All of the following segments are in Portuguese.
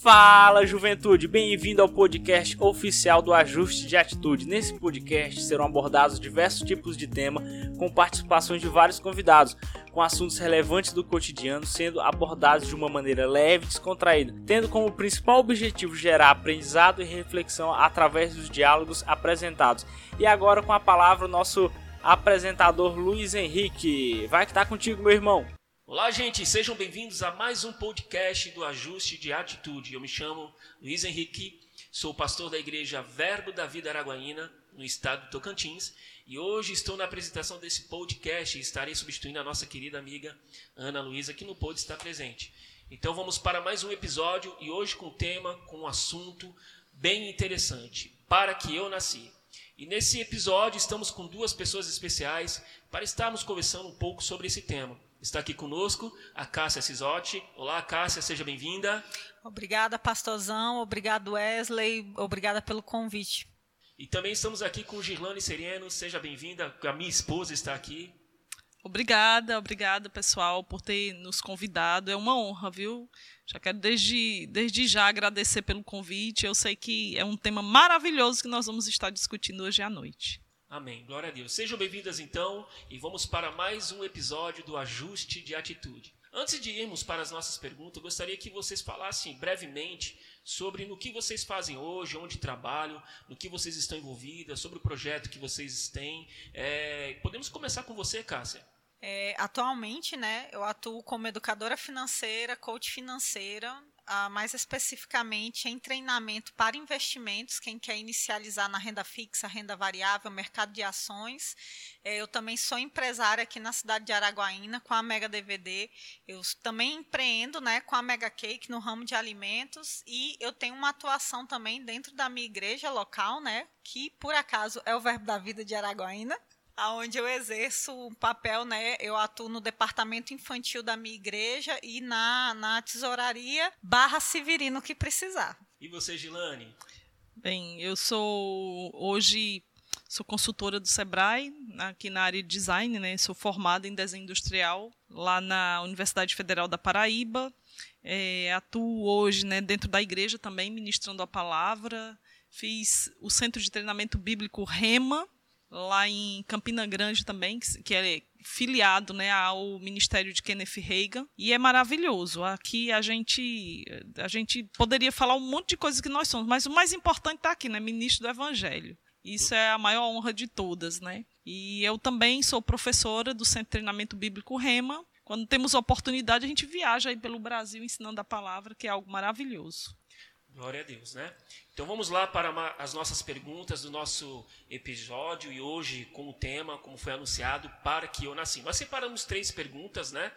Fala, juventude! Bem-vindo ao podcast oficial do Ajuste de Atitude. Nesse podcast serão abordados diversos tipos de tema, com participações de vários convidados, com assuntos relevantes do cotidiano sendo abordados de uma maneira leve e descontraída, tendo como principal objetivo gerar aprendizado e reflexão através dos diálogos apresentados. E agora com a palavra o nosso apresentador Luiz Henrique. Vai que tá contigo, meu irmão. Olá, gente, sejam bem-vindos a mais um podcast do Ajuste de Atitude. Eu me chamo Luiz Henrique, sou pastor da igreja Verbo da Vida Araguaína, no estado do Tocantins, e hoje estou na apresentação desse podcast e estarei substituindo a nossa querida amiga Ana Luísa, que não pôde estar presente. Então vamos para mais um episódio e hoje com um tema, com um assunto bem interessante: Para que eu nasci. E nesse episódio estamos com duas pessoas especiais para estarmos conversando um pouco sobre esse tema. Está aqui conosco a Cássia Cisotti. Olá, Cássia, seja bem-vinda. Obrigada, pastorzão. Obrigado, Wesley. Obrigada pelo convite. E também estamos aqui com Girlane Sereno. Seja bem-vinda. A minha esposa está aqui. Obrigada, obrigada, pessoal, por ter nos convidado. É uma honra, viu? Já quero desde, desde já agradecer pelo convite. Eu sei que é um tema maravilhoso que nós vamos estar discutindo hoje à noite. Amém. Glória a Deus. Sejam bem-vindas então e vamos para mais um episódio do Ajuste de Atitude. Antes de irmos para as nossas perguntas, eu gostaria que vocês falassem brevemente sobre no que vocês fazem hoje, onde trabalham, no que vocês estão envolvidas, sobre o projeto que vocês têm. É, podemos começar com você, Cássia. É, atualmente, né, eu atuo como educadora financeira, coach financeira uh, mais especificamente em treinamento para investimentos, quem quer inicializar na renda fixa, renda variável, mercado de ações. É, eu também sou empresária aqui na cidade de Araguaína com a Mega DVD. Eu também empreendo né, com a Mega Cake no ramo de alimentos e eu tenho uma atuação também dentro da minha igreja local, né, que por acaso é o Verbo da Vida de Araguaína onde eu exerço um papel, né? Eu atuo no departamento infantil da minha igreja e na, na tesouraria barra Severino que precisar. E você, Gilane? Bem, eu sou hoje sou consultora do Sebrae aqui na área de design, né? Sou formada em desenho industrial lá na Universidade Federal da Paraíba. É, atuo hoje, né, dentro da igreja também ministrando a palavra. Fiz o Centro de Treinamento Bíblico Rema lá em Campina Grande também, que é filiado né, ao Ministério de Kenneth Reagan e é maravilhoso. Aqui a gente a gente poderia falar um monte de coisas que nós somos, mas o mais importante está aqui, né, ministro do Evangelho. Isso é a maior honra de todas, né? E eu também sou professora do Centro de Treinamento Bíblico Rema. Quando temos oportunidade, a gente viaja aí pelo Brasil ensinando a palavra, que é algo maravilhoso. Glória a Deus, né? Então vamos lá para as nossas perguntas do nosso episódio e hoje com o tema, como foi anunciado, para que eu nasci. Nós separamos três perguntas, né?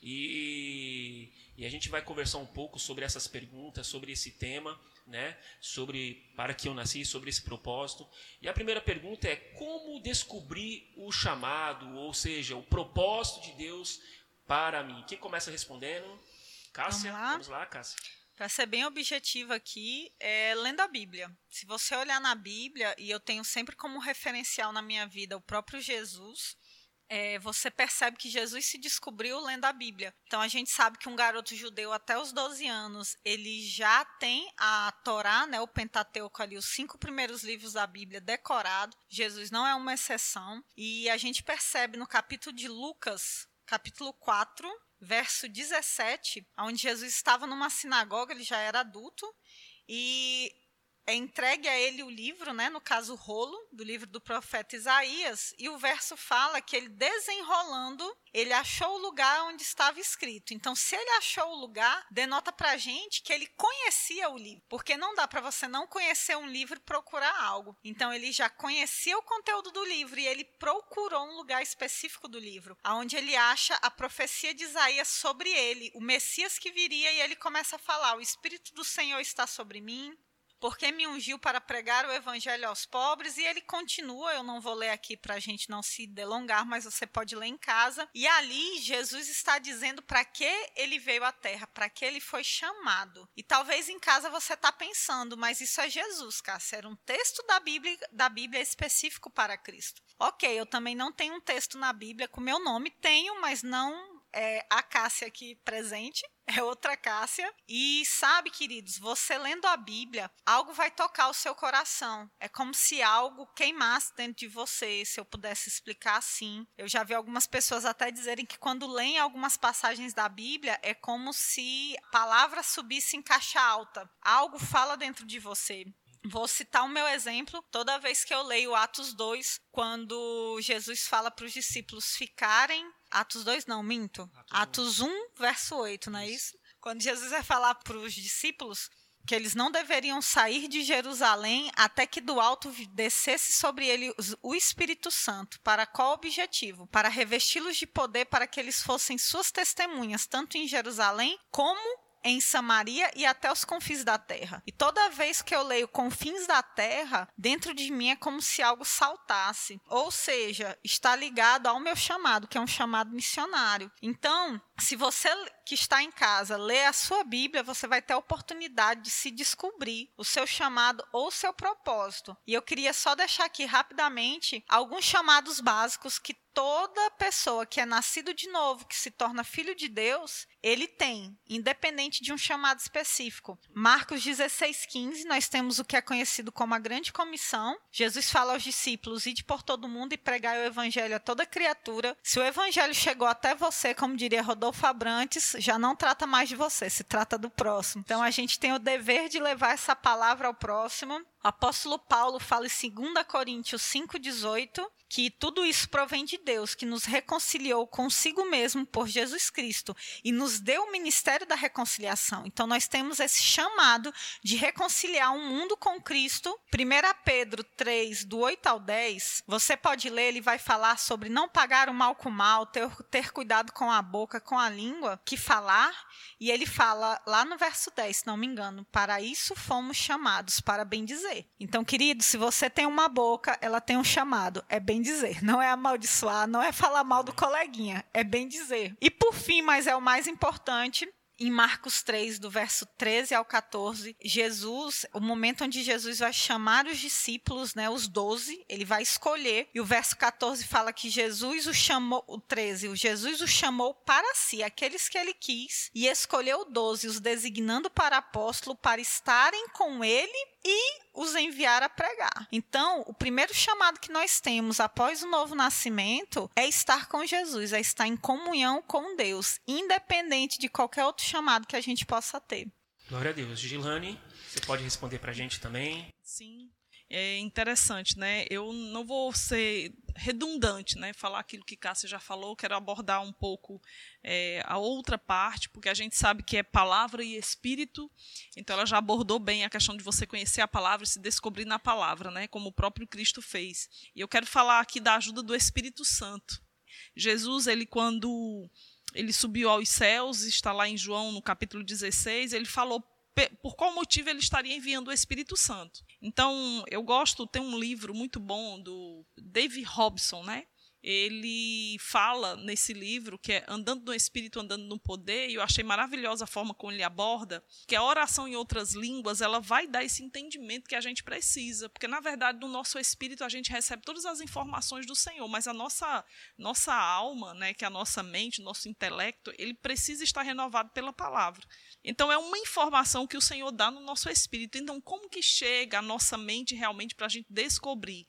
E, e a gente vai conversar um pouco sobre essas perguntas, sobre esse tema, né? Sobre para que eu nasci, sobre esse propósito. E a primeira pergunta é como descobrir o chamado, ou seja, o propósito de Deus para mim. Quem começa respondendo? Cássia? Vamos lá, Vamos lá Cássia. Para ser bem objetiva aqui, é lendo a Bíblia. Se você olhar na Bíblia, e eu tenho sempre como referencial na minha vida o próprio Jesus, é, você percebe que Jesus se descobriu lendo a Bíblia. Então a gente sabe que um garoto judeu até os 12 anos, ele já tem a Torá, né, o Pentateuco ali, os cinco primeiros livros da Bíblia decorado. Jesus não é uma exceção. E a gente percebe no capítulo de Lucas, capítulo 4, verso 17, onde Jesus estava numa sinagoga, ele já era adulto, e é entregue a ele o livro, né, no caso o rolo do livro do profeta Isaías, e o verso fala que ele desenrolando, ele achou o lugar onde estava escrito. Então, se ele achou o lugar, denota pra gente que ele conhecia o livro, porque não dá para você não conhecer um livro e procurar algo. Então, ele já conhecia o conteúdo do livro e ele procurou um lugar específico do livro, aonde ele acha a profecia de Isaías sobre ele, o Messias que viria e ele começa a falar: "O espírito do Senhor está sobre mim, porque me ungiu para pregar o evangelho aos pobres, e ele continua, eu não vou ler aqui para a gente não se delongar, mas você pode ler em casa. E ali Jesus está dizendo para que ele veio à terra, para que ele foi chamado. E talvez em casa você está pensando, mas isso é Jesus, Cássia, era um texto da Bíblia, da Bíblia específico para Cristo. Ok, eu também não tenho um texto na Bíblia com meu nome, tenho, mas não é a Cássia aqui presente, é outra Cássia. E sabe, queridos, você lendo a Bíblia, algo vai tocar o seu coração. É como se algo queimasse dentro de você, se eu pudesse explicar assim. Eu já vi algumas pessoas até dizerem que quando leem algumas passagens da Bíblia, é como se a palavra subisse em caixa alta. Algo fala dentro de você. Vou citar o meu exemplo. Toda vez que eu leio Atos 2, quando Jesus fala para os discípulos ficarem. Atos 2, não, minto. Atos 1, verso 8, não é isso? Quando Jesus vai falar para os discípulos que eles não deveriam sair de Jerusalém até que do alto descesse sobre eles o Espírito Santo. Para qual objetivo? Para revesti-los de poder para que eles fossem suas testemunhas, tanto em Jerusalém como em Samaria e até os confins da terra. E toda vez que eu leio confins da terra, dentro de mim é como se algo saltasse. Ou seja, está ligado ao meu chamado, que é um chamado missionário. Então, se você que está em casa lê a sua Bíblia, você vai ter a oportunidade de se descobrir o seu chamado ou o seu propósito. E eu queria só deixar aqui rapidamente alguns chamados básicos que toda pessoa que é nascido de novo, que se torna filho de Deus, ele tem, independente de um chamado específico. Marcos 16:15, nós temos o que é conhecido como a grande comissão. Jesus fala aos discípulos: "Ide por todo mundo e pregai o evangelho a toda criatura". Se o evangelho chegou até você, como diria Rodolfo Abrantes, já não trata mais de você, se trata do próximo. Então a gente tem o dever de levar essa palavra ao próximo. O apóstolo Paulo fala em 2 Coríntios 5,18 que tudo isso provém de Deus, que nos reconciliou consigo mesmo por Jesus Cristo e nos deu o ministério da reconciliação. Então, nós temos esse chamado de reconciliar o um mundo com Cristo. 1 Pedro 3, do 8 ao 10, você pode ler, ele vai falar sobre não pagar o mal com o mal, ter, ter cuidado com a boca, com a língua, que falar. E ele fala lá no verso 10, se não me engano, para isso fomos chamados, para bem dizer. Então, querido, se você tem uma boca, ela tem um chamado, é bem dizer, não é amaldiçoar, não é falar mal do coleguinha, é bem dizer. E por fim, mas é o mais importante, em Marcos 3, do verso 13 ao 14, Jesus, o momento onde Jesus vai chamar os discípulos, né, os 12, ele vai escolher, e o verso 14 fala que Jesus o chamou, o 13, o Jesus o chamou para si, aqueles que ele quis, e escolheu 12, os designando para apóstolo, para estarem com ele e os enviar a pregar. Então, o primeiro chamado que nós temos após o novo nascimento é estar com Jesus, é estar em comunhão com Deus, independente de qualquer outro chamado que a gente possa ter. Glória a Deus. Gilane, você pode responder para a gente também? Sim é interessante, né? Eu não vou ser redundante, né? Falar aquilo que Cássia já falou, quero abordar um pouco é, a outra parte, porque a gente sabe que é palavra e espírito, então ela já abordou bem a questão de você conhecer a palavra e se descobrir na palavra, né? Como o próprio Cristo fez. E eu quero falar aqui da ajuda do Espírito Santo. Jesus, ele quando ele subiu aos céus, está lá em João no capítulo 16, ele falou por qual motivo ele estaria enviando o Espírito Santo. Então, eu gosto, tem um livro muito bom do David Robson, né? Ele fala nesse livro, que é Andando no Espírito, Andando no Poder, e eu achei maravilhosa a forma como ele aborda, que a oração em outras línguas, ela vai dar esse entendimento que a gente precisa, porque na verdade no nosso espírito a gente recebe todas as informações do Senhor, mas a nossa nossa alma, né, que é a nossa mente, nosso intelecto, ele precisa estar renovado pela palavra. Então é uma informação que o Senhor dá no nosso espírito. Então como que chega a nossa mente realmente para a gente descobrir?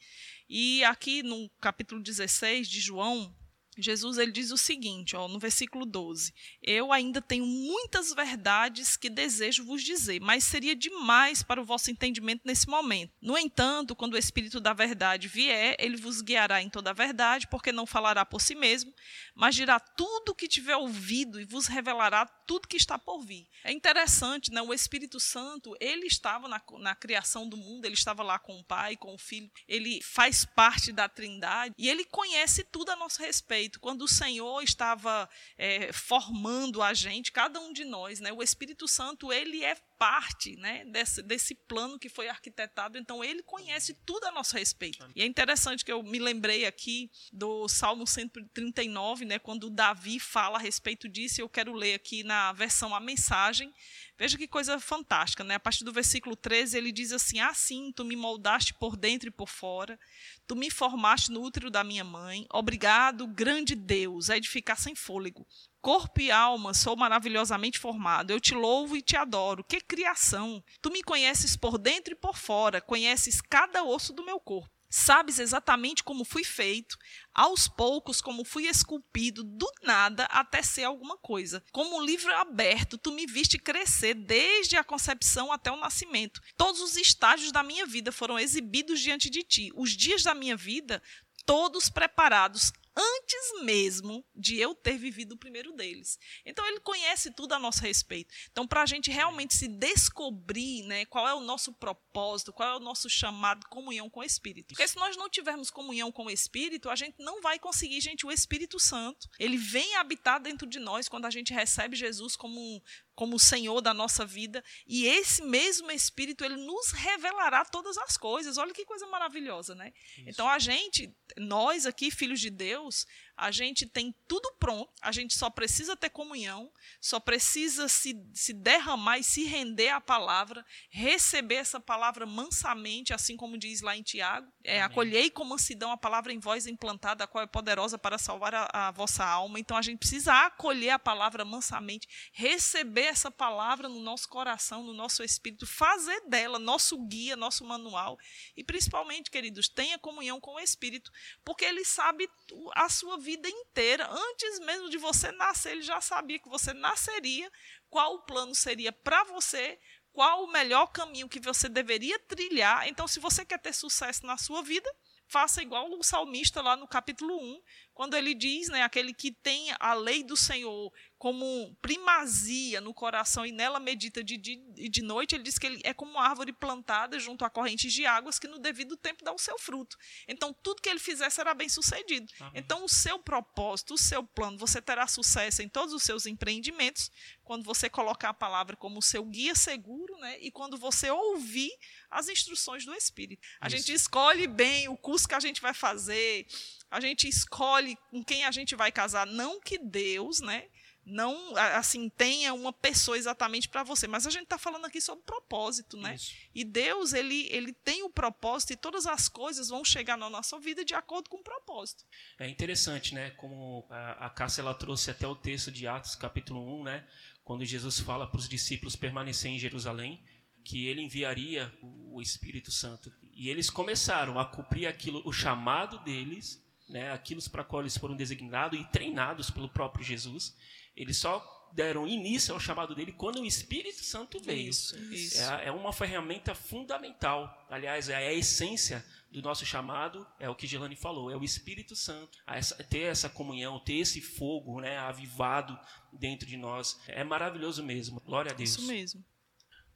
E aqui no capítulo 16 de João, Jesus ele diz o seguinte, ó, no versículo 12: Eu ainda tenho muitas verdades que desejo vos dizer, mas seria demais para o vosso entendimento nesse momento. No entanto, quando o Espírito da verdade vier, ele vos guiará em toda a verdade, porque não falará por si mesmo, mas dirá tudo o que tiver ouvido e vos revelará tudo que está por vir. É interessante, né? O Espírito Santo, ele estava na, na criação do mundo, ele estava lá com o Pai, com o Filho, ele faz parte da Trindade e ele conhece tudo a nosso respeito quando o Senhor estava é, formando a gente, cada um de nós, né? O Espírito Santo ele é parte, né, desse, desse plano que foi arquitetado. Então ele conhece tudo a nosso respeito. E é interessante que eu me lembrei aqui do Salmo 139, né, quando Davi fala a respeito disso. Eu quero ler aqui na versão a mensagem. Veja que coisa fantástica, né? A partir do versículo 13, ele diz assim: Assim tu me moldaste por dentro e por fora, tu me formaste no útero da minha mãe. Obrigado, grande Deus, a edificar sem fôlego corpo e alma sou maravilhosamente formado. Eu te louvo e te adoro. Que criação! Tu me conheces por dentro e por fora, conheces cada osso do meu corpo. Sabes exatamente como fui feito, aos poucos como fui esculpido, do nada até ser alguma coisa. Como um livro aberto, tu me viste crescer desde a concepção até o nascimento. Todos os estágios da minha vida foram exibidos diante de ti. Os dias da minha vida, todos preparados antes mesmo de eu ter vivido o primeiro deles. Então ele conhece tudo a nosso respeito. Então para a gente realmente se descobrir, né, qual é o nosso propósito, qual é o nosso chamado, comunhão com o Espírito. Porque se nós não tivermos comunhão com o Espírito, a gente não vai conseguir, gente, o Espírito Santo. Ele vem habitar dentro de nós quando a gente recebe Jesus como um, como o Senhor da nossa vida, e esse mesmo Espírito ele nos revelará todas as coisas. Olha que coisa maravilhosa, né? Isso. Então a gente, nós aqui, filhos de Deus, a gente tem tudo pronto, a gente só precisa ter comunhão, só precisa se, se derramar e se render à palavra, receber essa palavra mansamente, assim como diz lá em Tiago. É, acolhei com mansidão a palavra em voz implantada, a qual é poderosa para salvar a, a vossa alma. Então a gente precisa acolher a palavra mansamente, receber essa palavra no nosso coração, no nosso espírito, fazer dela nosso guia, nosso manual. E principalmente, queridos, tenha comunhão com o Espírito, porque ele sabe a sua vida inteira, antes mesmo de você nascer, ele já sabia que você nasceria, qual o plano seria para você, qual o melhor caminho que você deveria trilhar. Então, se você quer ter sucesso na sua vida, faça igual o salmista lá no capítulo 1, quando ele diz, né, aquele que tem a lei do Senhor como primazia no coração e nela medita de dia e de noite, ele diz que ele é como uma árvore plantada junto a correntes de águas que no devido tempo dá o seu fruto. Então, tudo que ele fizer será bem sucedido. Amém. Então, o seu propósito, o seu plano, você terá sucesso em todos os seus empreendimentos quando você colocar a palavra como seu guia seguro, né? E quando você ouvir as instruções do Espírito. A Isso. gente escolhe bem o curso que a gente vai fazer, a gente escolhe com quem a gente vai casar, não que Deus, né? Não assim tenha uma pessoa exatamente para você, mas a gente está falando aqui sobre propósito, né? Isso. E Deus ele ele tem o propósito e todas as coisas vão chegar na nossa vida de acordo com o propósito. É interessante, né? Como a, a Cássia ela trouxe até o texto de Atos capítulo 1, né? Quando Jesus fala para os discípulos permanecer em Jerusalém, que ele enviaria o Espírito Santo. E eles começaram a cumprir aquilo, o chamado deles, né? Aquilo para qual eles foram designados e treinados pelo próprio Jesus. Eles só deram início ao chamado dele quando o Espírito Santo veio. Isso, isso. É, é, uma ferramenta fundamental. Aliás, é a essência do nosso chamado, é o que Gelane falou, é o Espírito Santo. Essa, ter essa comunhão, ter esse fogo né, avivado dentro de nós. É maravilhoso mesmo. Glória a Deus. Isso mesmo.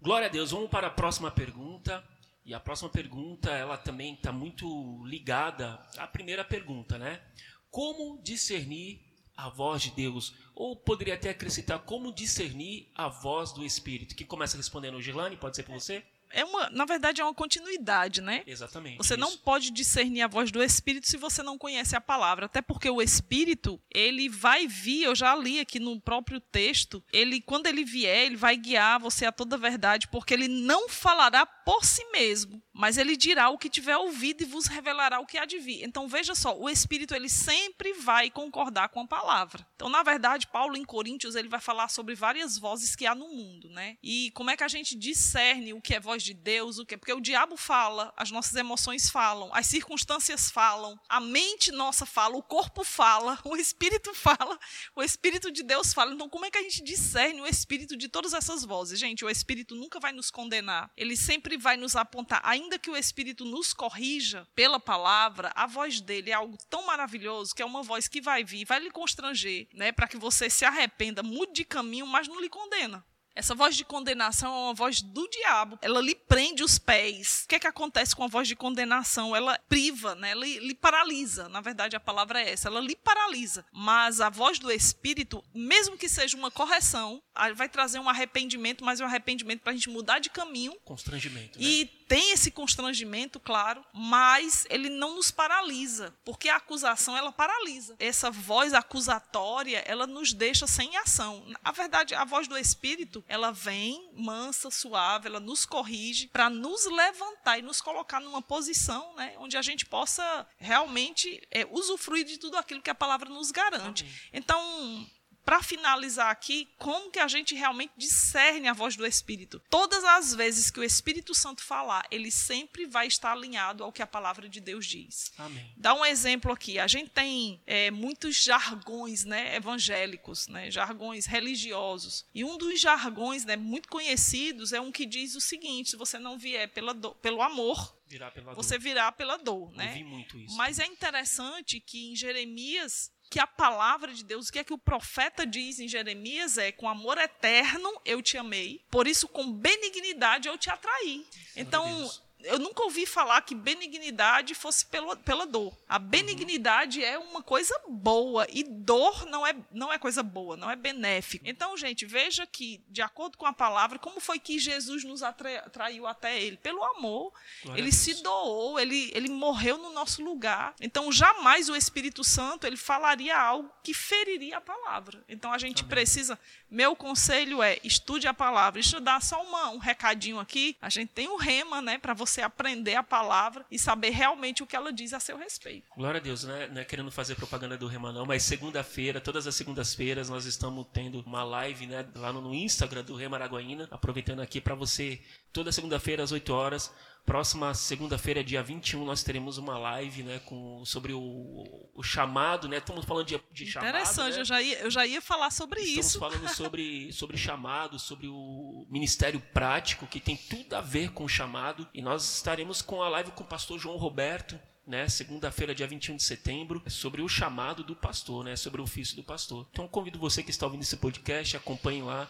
Glória a Deus. Vamos para a próxima pergunta. E a próxima pergunta, ela também está muito ligada à primeira pergunta, né? Como discernir a voz de Deus. Ou poderia até acrescentar como discernir a voz do Espírito. Que começa respondendo, Girlane, pode ser por você? É uma, na verdade, é uma continuidade, né? Exatamente. Você isso. não pode discernir a voz do Espírito se você não conhece a palavra, até porque o Espírito ele vai vir. Eu já li aqui no próprio texto. Ele, quando ele vier, ele vai guiar você a toda a verdade, porque ele não falará por si mesmo, mas ele dirá o que tiver ouvido e vos revelará o que há de vir. Então veja só, o Espírito ele sempre vai concordar com a palavra. Então, na verdade, Paulo em Coríntios ele vai falar sobre várias vozes que há no mundo, né? E como é que a gente discerne o que é voz voz de Deus, o quê? Porque o diabo fala, as nossas emoções falam, as circunstâncias falam, a mente nossa fala, o corpo fala, o espírito fala, o espírito de Deus fala. Então, como é que a gente discerne o espírito de todas essas vozes? Gente, o espírito nunca vai nos condenar. Ele sempre vai nos apontar, ainda que o espírito nos corrija pela palavra, a voz dele é algo tão maravilhoso que é uma voz que vai vir, vai lhe constranger, né, para que você se arrependa, mude de caminho, mas não lhe condena. Essa voz de condenação é uma voz do diabo. Ela lhe prende os pés. O que é que acontece com a voz de condenação? Ela priva, né? Ela lhe paralisa. Na verdade, a palavra é essa. Ela lhe paralisa. Mas a voz do Espírito, mesmo que seja uma correção, vai trazer um arrependimento, mas é um arrependimento para a gente mudar de caminho. Constrangimento. Né? E tem esse constrangimento, claro, mas ele não nos paralisa, porque a acusação ela paralisa. Essa voz acusatória, ela nos deixa sem ação. Na verdade, a voz do Espírito, ela vem mansa, suave, ela nos corrige para nos levantar e nos colocar numa posição, né, onde a gente possa realmente é, usufruir de tudo aquilo que a palavra nos garante. Amém. Então, para finalizar aqui, como que a gente realmente discerne a voz do Espírito? Todas as vezes que o Espírito Santo falar, ele sempre vai estar alinhado ao que a palavra de Deus diz. Amém. Dá um exemplo aqui. A gente tem é, muitos jargões né, evangélicos, né, jargões religiosos. E um dos jargões né, muito conhecidos é um que diz o seguinte: se você não vier pela do, pelo amor, Virar você virá pela dor. Né? Ouvi muito isso. Mas é interessante que em Jeremias, que a palavra de Deus, o que é que o profeta diz em Jeremias é: com amor eterno eu te amei, por isso com benignidade eu te atraí. Então. Eu nunca ouvi falar que benignidade fosse pela, pela dor. A benignidade é uma coisa boa e dor não é, não é coisa boa, não é benéfico. Então, gente, veja que, de acordo com a palavra, como foi que Jesus nos atra- atraiu até ele? Pelo amor. Glória ele se doou, ele, ele morreu no nosso lugar. Então, jamais o Espírito Santo ele falaria algo que feriria a palavra. Então, a gente Amém. precisa. Meu conselho é estude a palavra. Deixa eu dar só uma, um recadinho aqui. A gente tem o rema, né, para você aprender a palavra e saber realmente o que ela diz a seu respeito. Glória a Deus, né? Não é querendo fazer propaganda do Rema, não, mas segunda-feira, todas as segundas-feiras, nós estamos tendo uma live, né, lá no Instagram do Rema Araguaína, aproveitando aqui para você, toda segunda-feira às 8 horas. Próxima segunda-feira, dia 21, nós teremos uma live, né, com, sobre o, o chamado, né? Estamos falando de, de chamado. Interessante, né? eu, já ia, eu já ia falar sobre Estamos isso. falando sobre, sobre chamado, sobre o ministério prático, que tem tudo a ver com o chamado. E nós estaremos com a live com o pastor João Roberto, né, segunda-feira, dia 21 de setembro, sobre o chamado do pastor, né, sobre o ofício do pastor. Então convido você que está ouvindo esse podcast, acompanhe lá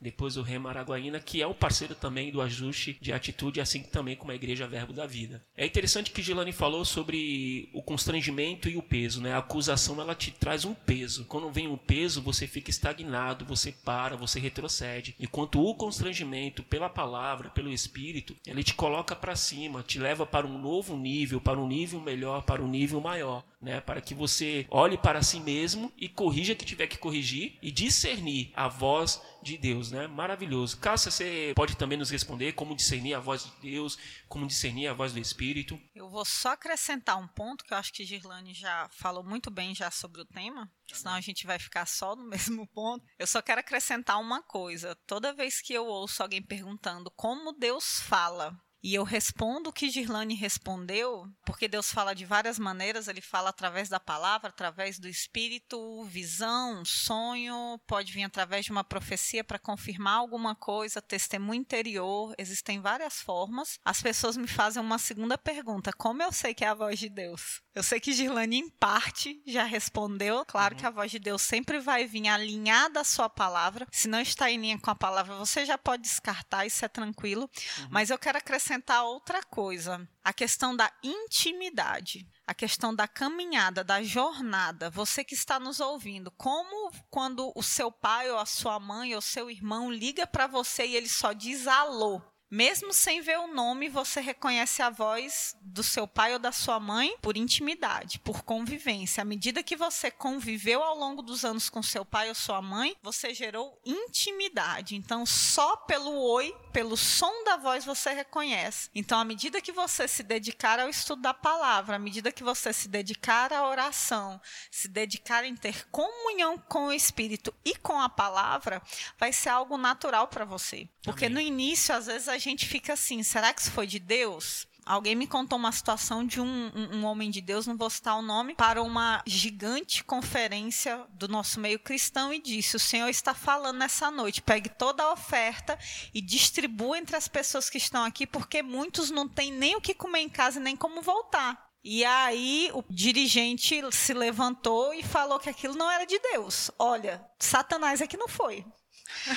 depois o Rema Araguaína, que é um parceiro também do ajuste de atitude, assim também como a Igreja Verbo da Vida. É interessante que Gilani falou sobre o constrangimento e o peso, né? A acusação ela te traz um peso. Quando vem um peso, você fica estagnado, você para, você retrocede. Enquanto o constrangimento pela palavra, pelo Espírito, ele te coloca para cima, te leva para um novo nível, para um nível melhor, para um nível maior, né? Para que você olhe para si mesmo e corrija o que tiver que corrigir e discernir a voz de Deus, né? Maravilhoso. Cássia, você pode também nos responder como discernir a voz de Deus, como discernir a voz do Espírito. Eu vou só acrescentar um ponto que eu acho que Girlane já falou muito bem já sobre o tema, senão a gente vai ficar só no mesmo ponto. Eu só quero acrescentar uma coisa. Toda vez que eu ouço alguém perguntando como Deus fala, e eu respondo o que Girlane respondeu, porque Deus fala de várias maneiras, ele fala através da palavra, através do espírito, visão, sonho, pode vir através de uma profecia para confirmar alguma coisa, testemunho interior, existem várias formas. As pessoas me fazem uma segunda pergunta: como eu sei que é a voz de Deus? Eu sei que Girlane, em parte, já respondeu. Claro que a voz de Deus sempre vai vir alinhada à sua palavra. Se não está em linha com a palavra, você já pode descartar, isso é tranquilo. Mas eu quero acrescentar outra coisa: a questão da intimidade. A questão da caminhada, da jornada, você que está nos ouvindo, como quando o seu pai ou a sua mãe ou seu irmão liga para você e ele só diz alô, mesmo sem ver o nome, você reconhece a voz do seu pai ou da sua mãe por intimidade, por convivência. À medida que você conviveu ao longo dos anos com seu pai ou sua mãe, você gerou intimidade. Então, só pelo oi, pelo som da voz, você reconhece. Então, à medida que você se dedicar ao estudo da palavra, à medida que você se dedicar à oração, se dedicar em ter comunhão com o Espírito e com a palavra, vai ser algo natural para você. Porque Amém. no início, às vezes, a gente fica assim: será que isso foi de Deus? Alguém me contou uma situação de um, um, um homem de Deus, não vou citar o nome, para uma gigante conferência do nosso meio cristão e disse: O Senhor está falando nessa noite, pegue toda a oferta e distribua entre as pessoas que estão aqui, porque muitos não têm nem o que comer em casa nem como voltar. E aí o dirigente se levantou e falou que aquilo não era de Deus. Olha, Satanás é que não foi.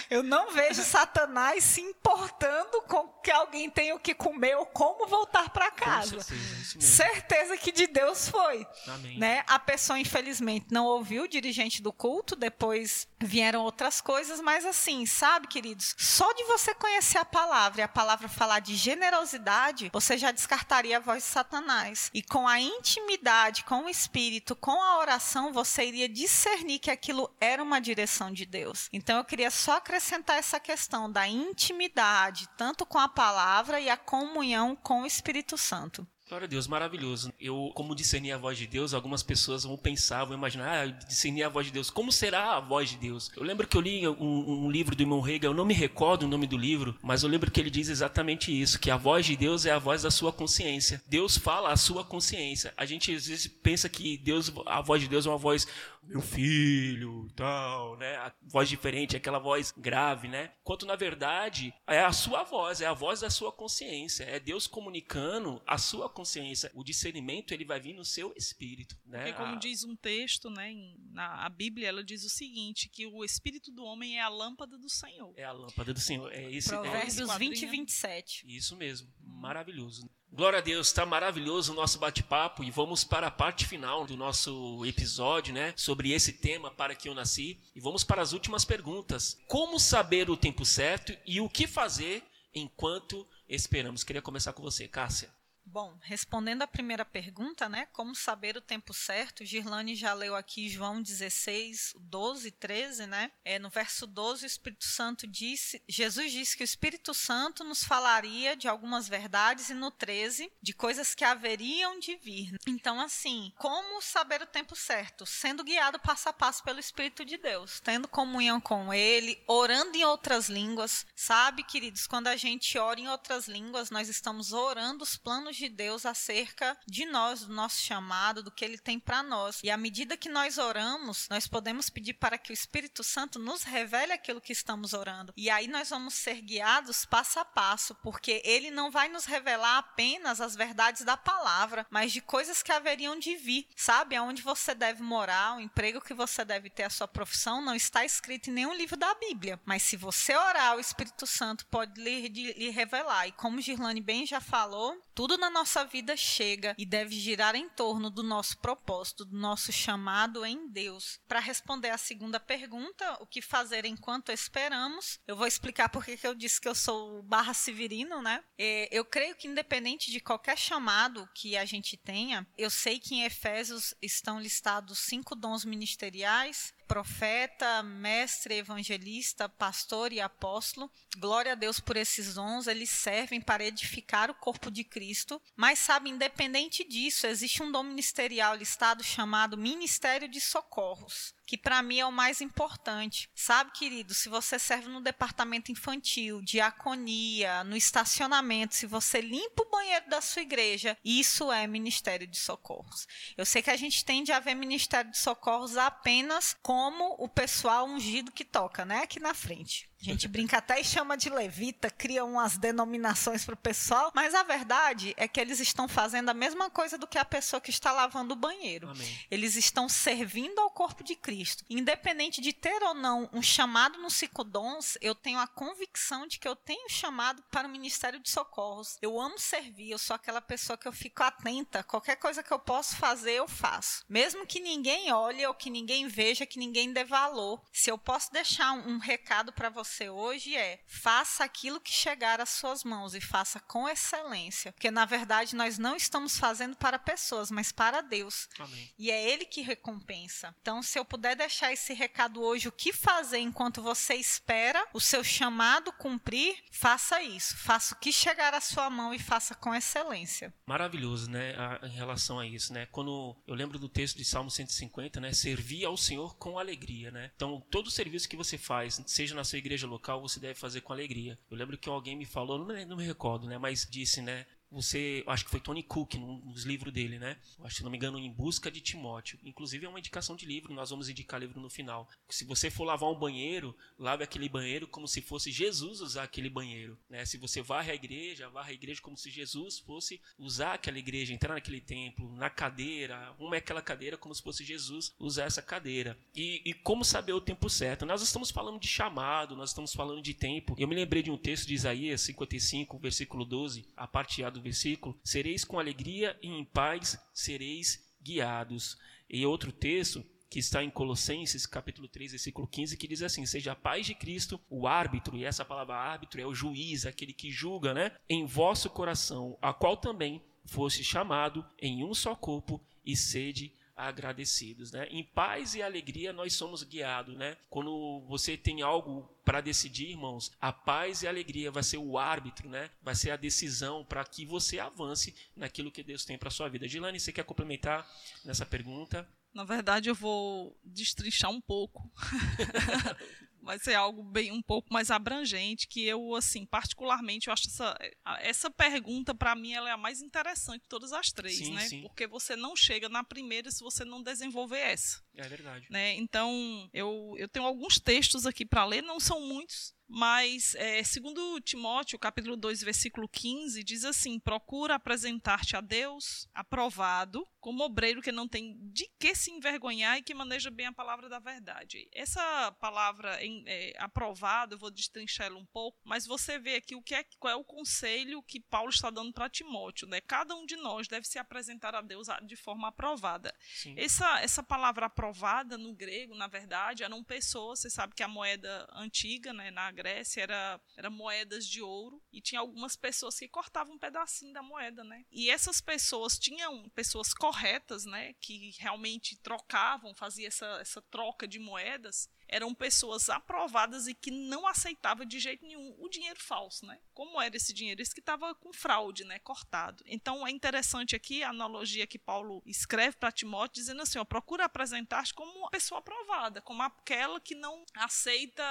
Eu não vejo Satanás se importando com que alguém tenha o que comer ou como voltar para casa. Certeza, mesmo. Certeza que de Deus foi. Amém. Né? A pessoa, infelizmente, não ouviu o dirigente do culto, depois vieram outras coisas, mas assim, sabe, queridos, só de você conhecer a palavra e a palavra falar de generosidade, você já descartaria a voz de Satanás. E com a intimidade, com o espírito, com a oração, você iria discernir que aquilo era uma direção de Deus. Então eu queria só acrescentar essa questão da intimidade, tanto com a palavra e a comunhão com o Espírito Santo. Glória a Deus, maravilhoso. Eu, como discernir a voz de Deus, algumas pessoas vão pensar, vão imaginar, ah, discernir a voz de Deus. Como será a voz de Deus? Eu lembro que eu li um, um livro do irmão Hegel, eu não me recordo o nome do livro, mas eu lembro que ele diz exatamente isso, que a voz de Deus é a voz da sua consciência. Deus fala a sua consciência. A gente às vezes pensa que Deus, a voz de Deus é uma voz meu filho, tal, né? A voz diferente, aquela voz grave, né? Quanto na verdade é a sua voz, é a voz da sua consciência, é Deus comunicando a sua consciência. O discernimento ele vai vir no seu espírito, né? Porque como a... diz um texto, né, na a Bíblia, ela diz o seguinte, que o espírito do homem é a lâmpada do Senhor. É a lâmpada do Senhor. É esse, Provérbios é esse 20 e 27. Isso mesmo. Maravilhoso. Glória a Deus, está maravilhoso o nosso bate-papo e vamos para a parte final do nosso episódio, né, sobre esse tema para que eu nasci e vamos para as últimas perguntas. Como saber o tempo certo e o que fazer enquanto esperamos? Queria começar com você, Cássia. Bom, respondendo à primeira pergunta, né, como saber o tempo certo, Girlane já leu aqui João 16, 12, 13, né? É, no verso 12, o Espírito Santo disse, Jesus disse que o Espírito Santo nos falaria de algumas verdades e no 13, de coisas que haveriam de vir. Então, assim, como saber o tempo certo? Sendo guiado passo a passo pelo Espírito de Deus, tendo comunhão com Ele, orando em outras línguas. Sabe, queridos, quando a gente ora em outras línguas, nós estamos orando os planos de Deus acerca de nós, do nosso chamado, do que ele tem para nós. E à medida que nós oramos, nós podemos pedir para que o Espírito Santo nos revele aquilo que estamos orando. E aí nós vamos ser guiados passo a passo, porque ele não vai nos revelar apenas as verdades da palavra, mas de coisas que haveriam de vir. Sabe? Aonde você deve morar, o emprego que você deve ter, a sua profissão, não está escrito em nenhum livro da Bíblia. Mas se você orar, o Espírito Santo pode lhe, lhe revelar. E como Girlane bem já falou, tudo na nossa vida chega e deve girar em torno do nosso propósito, do nosso chamado em Deus. Para responder à segunda pergunta, o que fazer enquanto esperamos, eu vou explicar porque que eu disse que eu sou barra severino, né? É, eu creio que independente de qualquer chamado que a gente tenha, eu sei que em Efésios estão listados cinco dons ministeriais, profeta, mestre, evangelista, pastor e apóstolo. Glória a Deus por esses dons, eles servem para edificar o corpo de Cristo. Mas sabe, independente disso, existe um dom ministerial listado chamado Ministério de Socorros que para mim é o mais importante. Sabe, querido, se você serve no departamento infantil, diaconia, no estacionamento, se você limpa o banheiro da sua igreja, isso é ministério de socorros. Eu sei que a gente tende a ver ministério de socorros apenas como o pessoal ungido que toca, né, aqui na frente. A gente brinca até e chama de levita, cria umas denominações para o pessoal, mas a verdade é que eles estão fazendo a mesma coisa do que a pessoa que está lavando o banheiro. Amém. Eles estão servindo ao corpo de Cristo. Independente de ter ou não um chamado no Cicodons, eu tenho a convicção de que eu tenho chamado para o Ministério de Socorros. Eu amo servir, eu sou aquela pessoa que eu fico atenta. Qualquer coisa que eu posso fazer, eu faço. Mesmo que ninguém olhe ou que ninguém veja, que ninguém dê valor. Se eu posso deixar um, um recado para você você hoje é: faça aquilo que chegar às suas mãos e faça com excelência. Porque, na verdade, nós não estamos fazendo para pessoas, mas para Deus. Amém. E é Ele que recompensa. Então, se eu puder deixar esse recado hoje, o que fazer enquanto você espera o seu chamado cumprir, faça isso. Faça o que chegar à sua mão e faça com excelência. Maravilhoso, né? A, em relação a isso, né? Quando eu lembro do texto de Salmo 150, né? Servir ao Senhor com alegria, né? Então, todo serviço que você faz, seja na sua igreja igreja local você deve fazer com alegria. Eu lembro que alguém me falou, não, não me recordo, né? Mas disse, né? Você, acho que foi Tony Cook nos livros dele, né? Acho se não me engano, Em Busca de Timóteo. Inclusive é uma indicação de livro, nós vamos indicar livro no final. Se você for lavar um banheiro, lave aquele banheiro como se fosse Jesus usar aquele banheiro, né? Se você varre a igreja, varre a igreja como se Jesus fosse usar aquela igreja, entrar naquele templo, na cadeira, uma é aquela cadeira como se fosse Jesus usar essa cadeira. E, e como saber o tempo certo? Nós estamos falando de chamado, nós estamos falando de tempo. Eu me lembrei de um texto de Isaías 55, versículo 12, a parte A do versículo, sereis com alegria e em paz sereis guiados. E outro texto que está em Colossenses, capítulo 3, versículo 15, que diz assim: Seja a paz de Cristo o árbitro, e essa palavra árbitro é o juiz, aquele que julga, né? Em vosso coração, a qual também fosse chamado em um só corpo, e sede agradecidos, né? Em paz e alegria nós somos guiados, né? Quando você tem algo para decidir, irmãos, a paz e a alegria vai ser o árbitro, né? Vai ser a decisão para que você avance naquilo que Deus tem para sua vida. Gilane, você quer complementar nessa pergunta? Na verdade, eu vou destrinchar um pouco. vai ser algo bem um pouco mais abrangente que eu assim particularmente eu acho essa essa pergunta para mim ela é a mais interessante de todas as três sim, né? sim. porque você não chega na primeira se você não desenvolver essa é verdade. né? Então eu eu tenho alguns textos aqui para ler não são muitos mas, é, segundo Timóteo, capítulo 2, versículo 15, diz assim: Procura apresentar-te a Deus aprovado, como obreiro que não tem de que se envergonhar e que maneja bem a palavra da verdade. Essa palavra em, é, aprovado, eu vou destrinchar ela um pouco, mas você vê aqui o que é, qual é o conselho que Paulo está dando para Timóteo. Né? Cada um de nós deve se apresentar a Deus de forma aprovada. Essa, essa palavra aprovada no grego, na verdade, eram pessoas, você sabe que a moeda antiga, né, na Grécia era, era moedas de ouro e tinha algumas pessoas que cortavam um pedacinho da moeda, né? E essas pessoas tinham pessoas corretas, né? Que realmente trocavam, faziam essa, essa troca de moedas eram pessoas aprovadas e que não aceitavam de jeito nenhum o dinheiro falso, né? Como era esse dinheiro? Esse que estava com fraude, né? Cortado. Então é interessante aqui a analogia que Paulo escreve para Timóteo, dizendo assim: ó, procura apresentar-te como uma pessoa aprovada, como aquela que não aceita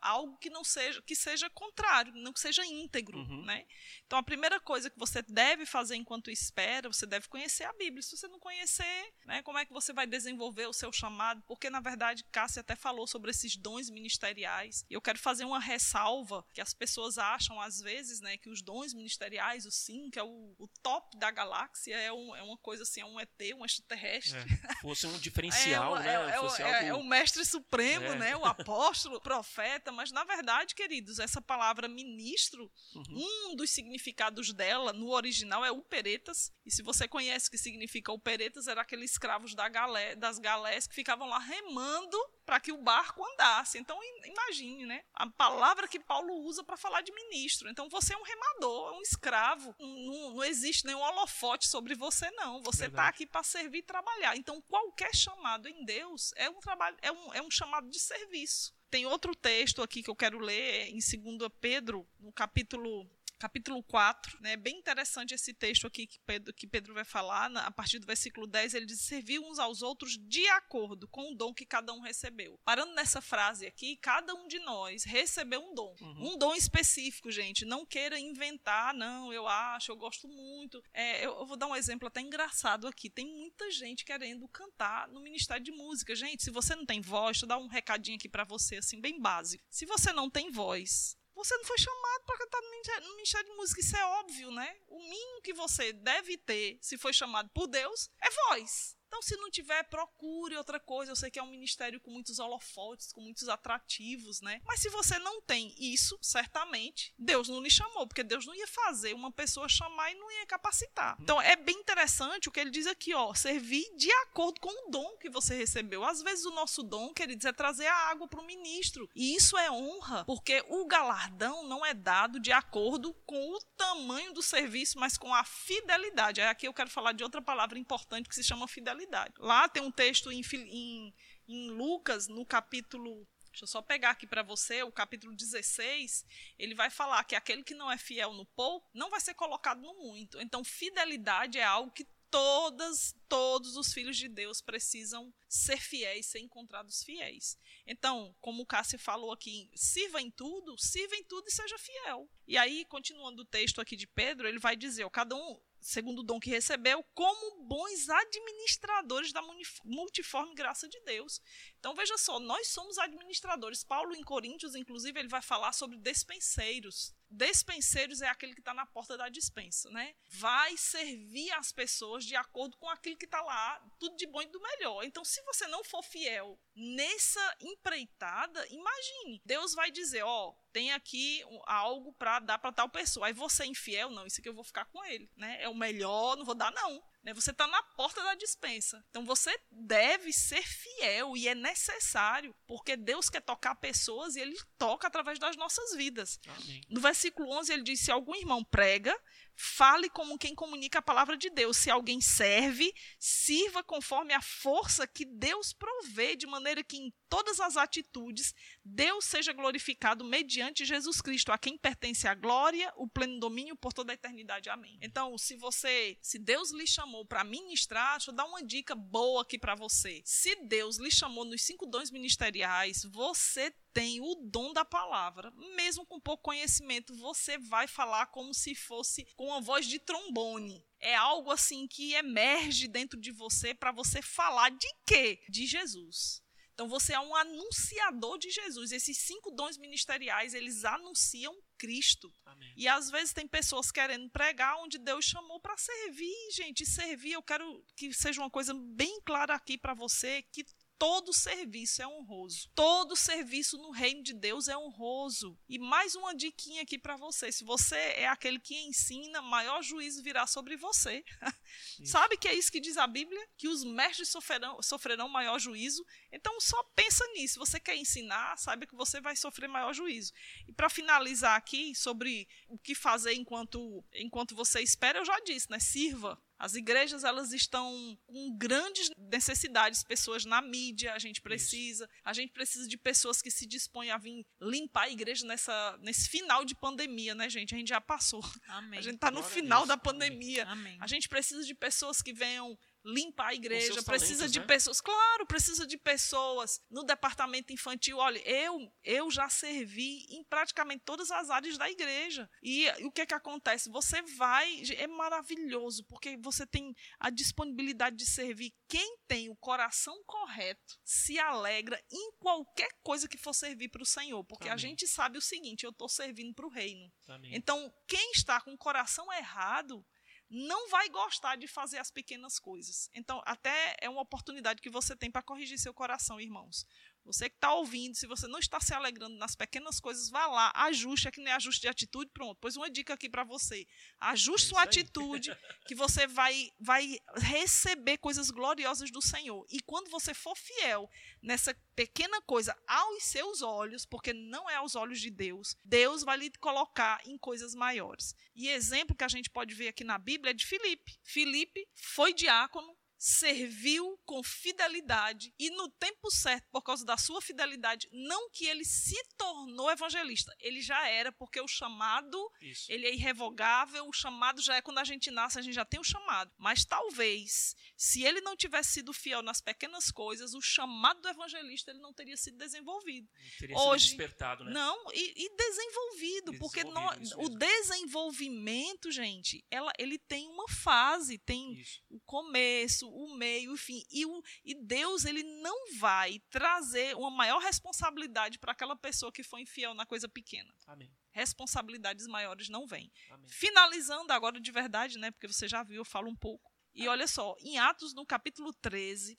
algo que não seja, que seja contrário, não que seja íntegro, Uhum. né? Então a primeira coisa que você deve fazer enquanto espera, você deve conhecer a Bíblia. Se você não conhecer, né, como é que você vai desenvolver o seu chamado? Porque na verdade Cássia até falou sobre esses dons ministeriais. E eu quero fazer uma ressalva que as pessoas acham às vezes, né, que os dons ministeriais, o sim, que é o, o top da galáxia, é, um, é, uma coisa assim, é um ET, um extraterrestre. É, fosse um diferencial, é, o- né? é- é é- algo... é o mestre supremo, É. né? O apóstolo, o profeta, mas na verdade, queridos, essa palavra ministro, Uhum. um dos significados dela no original é uperetas. E se você conhece o que significa uperetas, era aqueles escravos da galé, das galés que ficavam lá remando para que o barco andasse. Então im- imagine, né? A palavra que Paulo usa para falar de ministro. Então você é um remador, é um escravo. Não, não existe nenhum holofote sobre você não. Você está aqui para servir e trabalhar. Então qualquer chamado em Deus é um trabalho, é um, é um chamado de serviço. Tem outro texto aqui que eu quero ler em 2 Pedro, no capítulo capítulo 4, né? Bem interessante esse texto aqui que Pedro, que Pedro vai falar, na- a partir do versículo 10, ele diz: servir uns aos outros de acordo com o dom que cada um recebeu. Parando nessa frase aqui, cada um de nós recebeu um dom. Uhum. Um dom específico, gente. Não queira inventar, não, eu acho, eu gosto muito. É, eu, eu vou dar um exemplo até engraçado aqui. Tem muita gente querendo cantar no Ministério de Música. Gente, se você não tem voz, deixa eu dar um recadinho aqui para você, assim, bem básico. Se você não tem voz, você não foi chamado para cantar no ministério, de música, isso é óbvio, né? O mínimo que você deve ter, se foi chamado por Deus, é voz. Então, se não tiver, procure outra coisa. Eu sei que é um ministério com muitos holofotes, com muitos atrativos, né? Mas se você não tem isso, certamente, Deus não lhe chamou, porque Deus não ia fazer uma pessoa chamar e não ia capacitar. Então, é bem interessante o que ele diz aqui, ó, servir de acordo com o dom que você recebeu. Às vezes o nosso dom, queridos, é trazer a água para o ministro. E isso é honra, porque o galardão não é dado de acordo com o tamanho do serviço, mas com a fidelidade. Aí aqui eu quero falar de outra palavra importante que se chama fidelidade. Lá tem um texto em, em, em Lucas, no capítulo. Deixa eu só pegar aqui para você, o capítulo 16, ele vai falar que aquele que não é fiel no pouco não vai ser colocado no muito. Então, fidelidade é algo que todas, todos os filhos de Deus precisam ser fiéis, ser encontrados fiéis. Então, como o Cássio falou aqui, sirva em tudo, sirva em tudo e seja fiel. E aí, continuando o texto aqui de Pedro, ele vai dizer, cada um segundo o dom que recebeu, como bons administradores da multiforme graça de Deus. Então veja só, nós somos administradores. Paulo em Coríntios, inclusive, ele vai falar sobre despenseiros. Despenseiros é aquele que está na porta da dispensa, né? Vai servir as pessoas de acordo com aquilo que está lá, tudo de bom e do melhor. Então, se você não for fiel nessa empreitada, imagine, Deus vai dizer, ó, tem aqui algo para dar para tal pessoa. Aí você é infiel, não, isso aqui eu vou ficar com ele, né? É o melhor, não vou dar não. Né? Você está na porta da dispensa. Então você deve ser fiel e é necessário, porque Deus quer tocar pessoas e ele toca através das nossas vidas. Amém. No versículo 11 ele diz: Se algum irmão prega, fale como quem comunica a palavra de Deus. Se alguém serve, sirva conforme a força que Deus provê, de maneira que em todas as atitudes Deus seja glorificado mediante Jesus Cristo, a quem pertence a glória, o pleno domínio por toda a eternidade. Amém. Então, se você, se Deus lhe chamou para ministrar, deixa eu dar uma dica boa aqui para você. Se Deus lhe chamou nos cinco dons ministeriais, você tem o dom da palavra, mesmo com pouco conhecimento, você vai falar como se fosse com uma voz de trombone. É algo assim que emerge dentro de você para você falar de quê? De Jesus. Então você é um anunciador de Jesus. Esses cinco dons ministeriais, eles anunciam Cristo. Amém. E às vezes tem pessoas querendo pregar onde Deus chamou para servir, gente. Servir, eu quero que seja uma coisa bem clara aqui para você, que todo serviço é honroso. Todo serviço no reino de Deus é honroso. E mais uma diquinha aqui para você. Se você é aquele que ensina, maior juízo virá sobre você. Sabe que é isso que diz a Bíblia? Que os mestres sofrerão, sofrerão maior juízo. Então só pensa nisso. Se você quer ensinar, saiba que você vai sofrer maior juízo. E para finalizar aqui sobre o que fazer enquanto enquanto você espera, eu já disse, né? Sirva as igrejas elas estão com grandes necessidades, pessoas na mídia, a gente precisa, Isso. a gente precisa de pessoas que se dispõem a vir limpar a igreja nessa nesse final de pandemia, né, gente? A gente já passou. Amém. A gente está no final da pandemia. Amém. A gente precisa de pessoas que venham limpar a igreja, precisa talentos, de né? pessoas, claro, precisa de pessoas no departamento infantil. Olha, eu eu já servi em praticamente todas as áreas da igreja. E, e o que é que acontece? Você vai, é maravilhoso, porque você tem a disponibilidade de servir. Quem tem o coração correto se alegra em qualquer coisa que for servir para o Senhor, porque Amém. a gente sabe o seguinte, eu estou servindo para o reino. Amém. Então, quem está com o coração errado, não vai gostar de fazer as pequenas coisas. Então, até é uma oportunidade que você tem para corrigir seu coração, irmãos. Você que está ouvindo, se você não está se alegrando nas pequenas coisas, vá lá, ajuste, é que nem ajuste de atitude, pronto. Pois uma dica aqui para você. Ajuste é sua atitude, que você vai, vai receber coisas gloriosas do Senhor. E quando você for fiel nessa pequena coisa aos seus olhos, porque não é aos olhos de Deus, Deus vai lhe colocar em coisas maiores. E exemplo que a gente pode ver aqui na Bíblia é de Filipe. Filipe foi diácono, serviu com fidelidade e no tempo certo, por causa da sua fidelidade, não que ele se tornou evangelista, ele já era, porque o chamado, Isso. ele é irrevogável, o chamado já é quando a gente nasce, a gente já tem o chamado. Mas talvez, se ele não tivesse sido fiel nas pequenas coisas, o chamado do evangelista ele não teria sido desenvolvido. Não teria Hoje, sido despertado, né? Não, e, e desenvolvido, desenvolvido, porque nós, o desenvolvimento, gente, ela, ele tem uma fase, tem isso. o começo, o meio, enfim. E, o, e Deus ele não vai trazer uma maior responsabilidade para aquela pessoa que foi infiel na coisa pequena. Amém. Responsabilidades maiores não vêm. Finalizando agora de verdade, né? Porque você já viu, eu falo um pouco. E olha só, em Atos, no capítulo 13,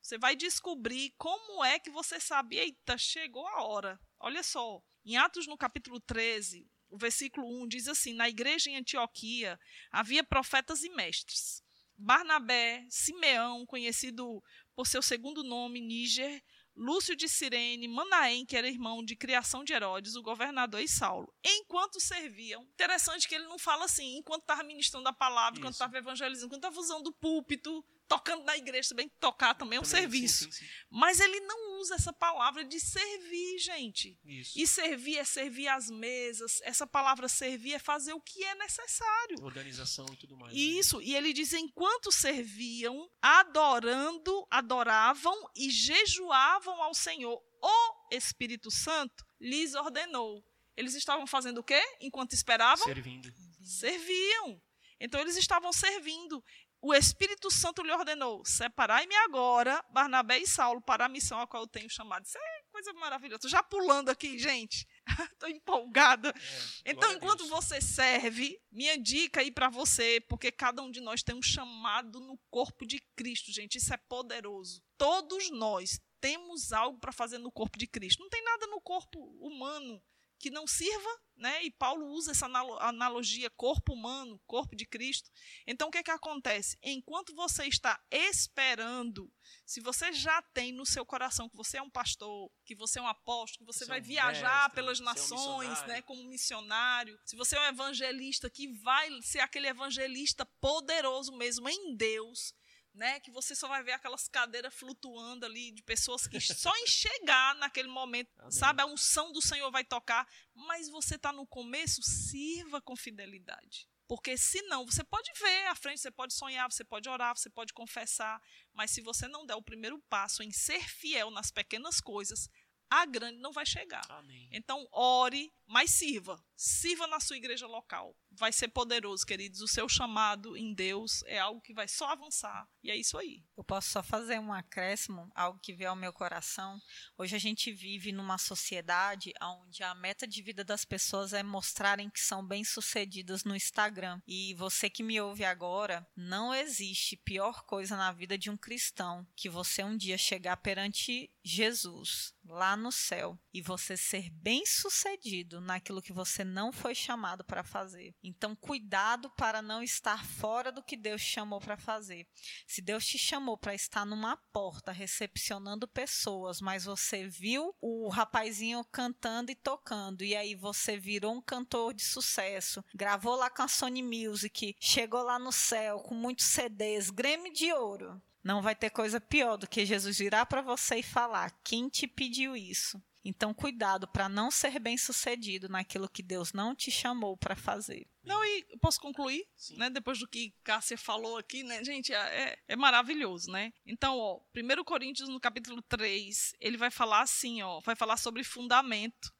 você vai descobrir como é que você sabe, eita, chegou a hora. Olha só, em Atos, no capítulo 13, o versículo 1 diz assim: Na igreja em Antioquia havia profetas e mestres. Barnabé, Simeão, conhecido por seu segundo nome, Níger, Lúcio de Cirene, Manaém, que era irmão de criação de Herodes, o governador, e Saulo. Enquanto serviam, interessante que ele não fala assim, enquanto estava ministrando a palavra, Isso. enquanto estava evangelizando, enquanto estava usando o púlpito, tocando na igreja, também tocar também é um também, serviço. Sim, sim, sim. Mas ele não usa essa palavra de servir, gente. Isso. E servir é servir as mesas. Essa palavra servir é fazer o que é necessário. Organização e tudo mais. Né? Isso. Né? E ele diz: enquanto serviam, adorando, adoravam e jejuavam ao Senhor, o Espírito Santo lhes ordenou. Eles estavam fazendo o quê? Enquanto esperavam? Servindo. Serviam. Então eles estavam servindo o Espírito Santo lhe ordenou: separai-me agora, Barnabé e Saulo, para a missão a qual eu tenho chamado. Isso é coisa maravilhosa. Estou já pulando aqui, gente. Estou empolgada. É, então, enquanto você serve, minha dica aí para você, porque cada um de nós tem um chamado no corpo de Cristo, gente. Isso é poderoso. Todos nós temos algo para fazer no corpo de Cristo. Não tem nada no corpo humano que não sirva, né? E Paulo usa essa analogia corpo humano, corpo de Cristo. Então o que é que acontece? Enquanto você está esperando, se você já tem no seu coração que você é um pastor, que você é um apóstolo, que você, você vai é um viajar mestre, pelas nações, é um né, como missionário, se você é um evangelista que vai ser aquele evangelista poderoso mesmo em Deus, né? Que você só vai ver aquelas cadeiras flutuando ali de pessoas que só em chegar naquele momento, Amém. sabe, a unção do Senhor vai tocar, mas você está no começo, sirva com fidelidade. Porque senão, você pode ver à frente, você pode sonhar, você pode orar, você pode confessar, mas se você não der o primeiro passo em ser fiel nas pequenas coisas, a grande não vai chegar. Amém. Então, ore, mas sirva. Sirva na sua igreja local. Vai ser poderoso, queridos. O seu chamado em Deus é algo que vai só avançar. E é isso aí. Eu posso só fazer um acréscimo, algo que veio ao meu coração. Hoje a gente vive numa sociedade onde a meta de vida das pessoas é mostrarem que são bem-sucedidas no Instagram. E você que me ouve agora, não existe pior coisa na vida de um cristão que você um dia chegar perante Jesus lá no céu e você ser bem-sucedido naquilo que você não foi chamado para fazer. Então, cuidado para não estar fora do que Deus chamou para fazer. Se Deus te chamou para estar numa porta recepcionando pessoas, mas você viu o rapazinho cantando e tocando, e aí você virou um cantor de sucesso, gravou lá com a Sony Music, chegou lá no céu com muitos CDs, Grêmio de ouro. Não vai ter coisa pior do que Jesus virar para você e falar: quem te pediu isso? Então, cuidado para não ser bem-sucedido naquilo que Deus não te chamou para fazer. Não, e posso concluir, Sim. né? Depois do que Cássia falou aqui, né? Gente, é, é, é maravilhoso, né? Então, ó, 1 Coríntios, no capítulo 3, ele vai falar assim, ó, vai falar sobre fundamento.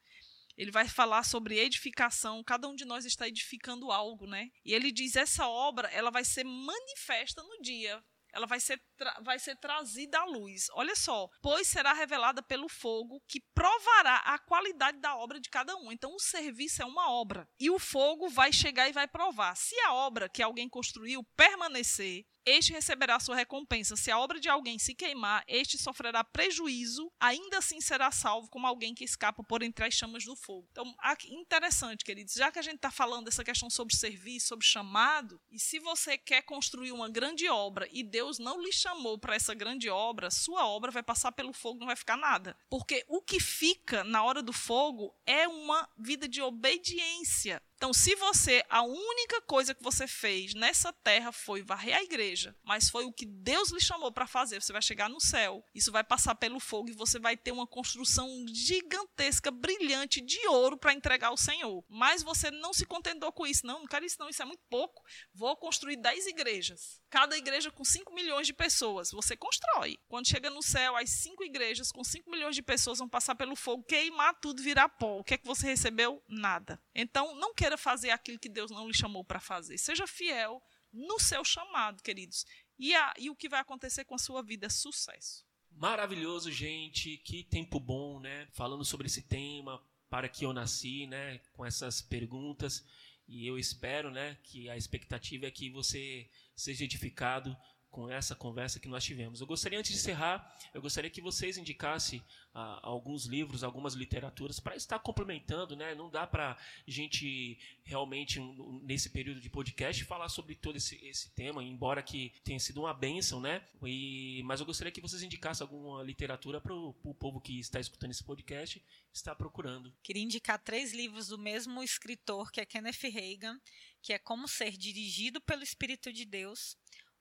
Ele vai falar sobre edificação, cada um de nós está edificando algo, né? E ele diz essa obra, ela vai ser manifesta no dia ela vai ser, vai ser trazida à luz. Olha só, pois será revelada pelo fogo que provará a qualidade da obra de cada um. Então, o serviço é uma obra. E o fogo vai chegar e vai provar. Se a obra que alguém construiu permanecer, este receberá sua recompensa. Se a obra de alguém se queimar, este sofrerá prejuízo, ainda assim será salvo como alguém que escapa por entre as chamas do fogo. Então, interessante, queridos, já que a gente está falando dessa questão sobre serviço, sobre chamado, e se você quer construir uma grande obra e não lhe chamou para essa grande obra, sua obra vai passar pelo fogo, não vai ficar nada. Porque o que fica na hora do fogo é uma vida de obediência. Então, se você, a única coisa que você fez nessa terra foi varrer a igreja, mas foi o que Deus lhe chamou para fazer, você vai chegar no céu, isso vai passar pelo fogo e você vai ter uma construção gigantesca, brilhante de ouro para entregar ao Senhor. Mas você não se contentou com isso. Não, não quero isso, não, isso é muito pouco. Vou construir 10 igrejas. Cada igreja com 5 milhões de pessoas. Você constrói. Quando chega no céu, as 5 igrejas com 5 milhões de pessoas vão passar pelo fogo, queimar tudo, virar pó. O que é que você recebeu? Nada. Então, não queira fazer aquilo que Deus não lhe chamou para fazer. Seja fiel no seu chamado, queridos. E, a, e o que vai acontecer com a sua vida é sucesso. Maravilhoso, gente. Que tempo bom, né? Falando sobre esse tema, para que eu nasci, né? Com essas perguntas. E eu espero, né, que a expectativa é que você seja edificado com essa conversa que nós tivemos. Eu gostaria, antes de encerrar, eu gostaria que vocês indicassem ah, alguns livros, algumas literaturas, para estar complementando, né? Não dá para a gente realmente, nesse período de podcast, falar sobre todo esse, esse tema, embora que tenha sido uma bênção, né? E, mas eu gostaria que vocês indicassem alguma literatura para o povo que está escutando esse podcast, está procurando. Queria indicar três livros do mesmo escritor, que é Kenneth Reagan, que é Como Ser Dirigido pelo Espírito de Deus,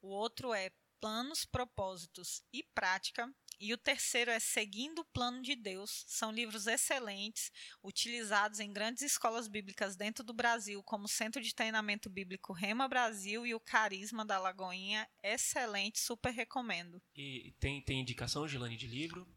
o outro é planos, propósitos e prática. E o terceiro é Seguindo o Plano de Deus. São livros excelentes, utilizados em grandes escolas bíblicas dentro do Brasil, como Centro de Treinamento Bíblico Rema Brasil e o Carisma da Lagoinha. Excelente, super recomendo. E tem, tem indicação, Gilane, de livro?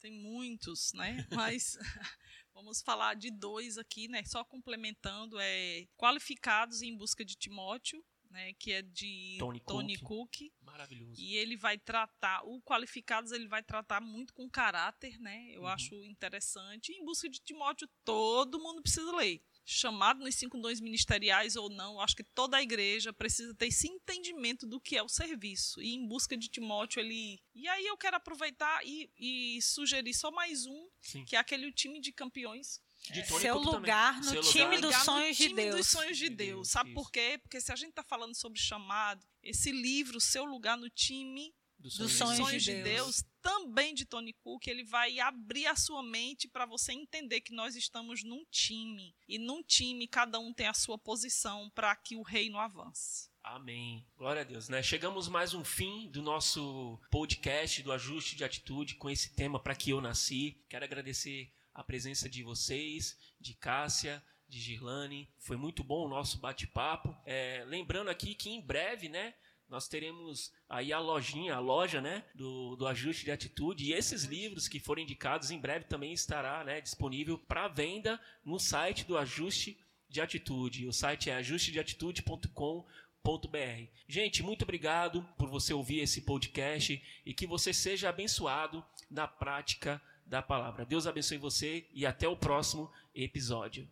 Tem muitos, né? Mas vamos falar de dois aqui, né? Só complementando, é Qualificados em Busca de Timóteo, né, que é de Tony, Tony Cook. Cook. Maravilhoso. E ele vai tratar, o Qualificados ele vai tratar muito com caráter, né? Eu uhum. acho interessante. Em busca de Timóteo, todo mundo precisa ler. Chamado nos cinco dons ministeriais ou não, acho que toda a igreja precisa ter esse entendimento do que é o serviço. E em busca de Timóteo, ele. E aí eu quero aproveitar e, e sugerir só mais um, Sim. que é aquele time de campeões De Tony Seu lugar também. no Seu time lugar. dos Ligar no sonhos de time Deus. dos sonhos de De Deus. Sabe isso. por quê? Porque se a gente está falando sobre chamado, esse livro, Seu Lugar no Time Dos Dos dos sonhos de sonhos de Deus. Deus, também de Tony Cook, ele vai abrir a sua mente para você entender que nós estamos num time. E num time, cada um tem a sua posição para que o reino avance. Amém. Glória a Deus, né? Chegamos mais um fim do nosso podcast do ajuste de atitude com esse tema para que eu nasci. Quero agradecer a presença de vocês, de Cássia, de Girlane. Foi muito bom o nosso bate-papo. É, lembrando aqui que em breve, né? Nós teremos aí a lojinha, a loja, né, do, do ajuste de atitude. E esses livros que foram indicados em breve também estará, né, disponível para venda no site do ajuste de atitude. O site é ajustedeatitude.com.br. Gente, muito obrigado por você ouvir esse podcast e que você seja abençoado na prática da palavra. Deus abençoe você e até o próximo episódio.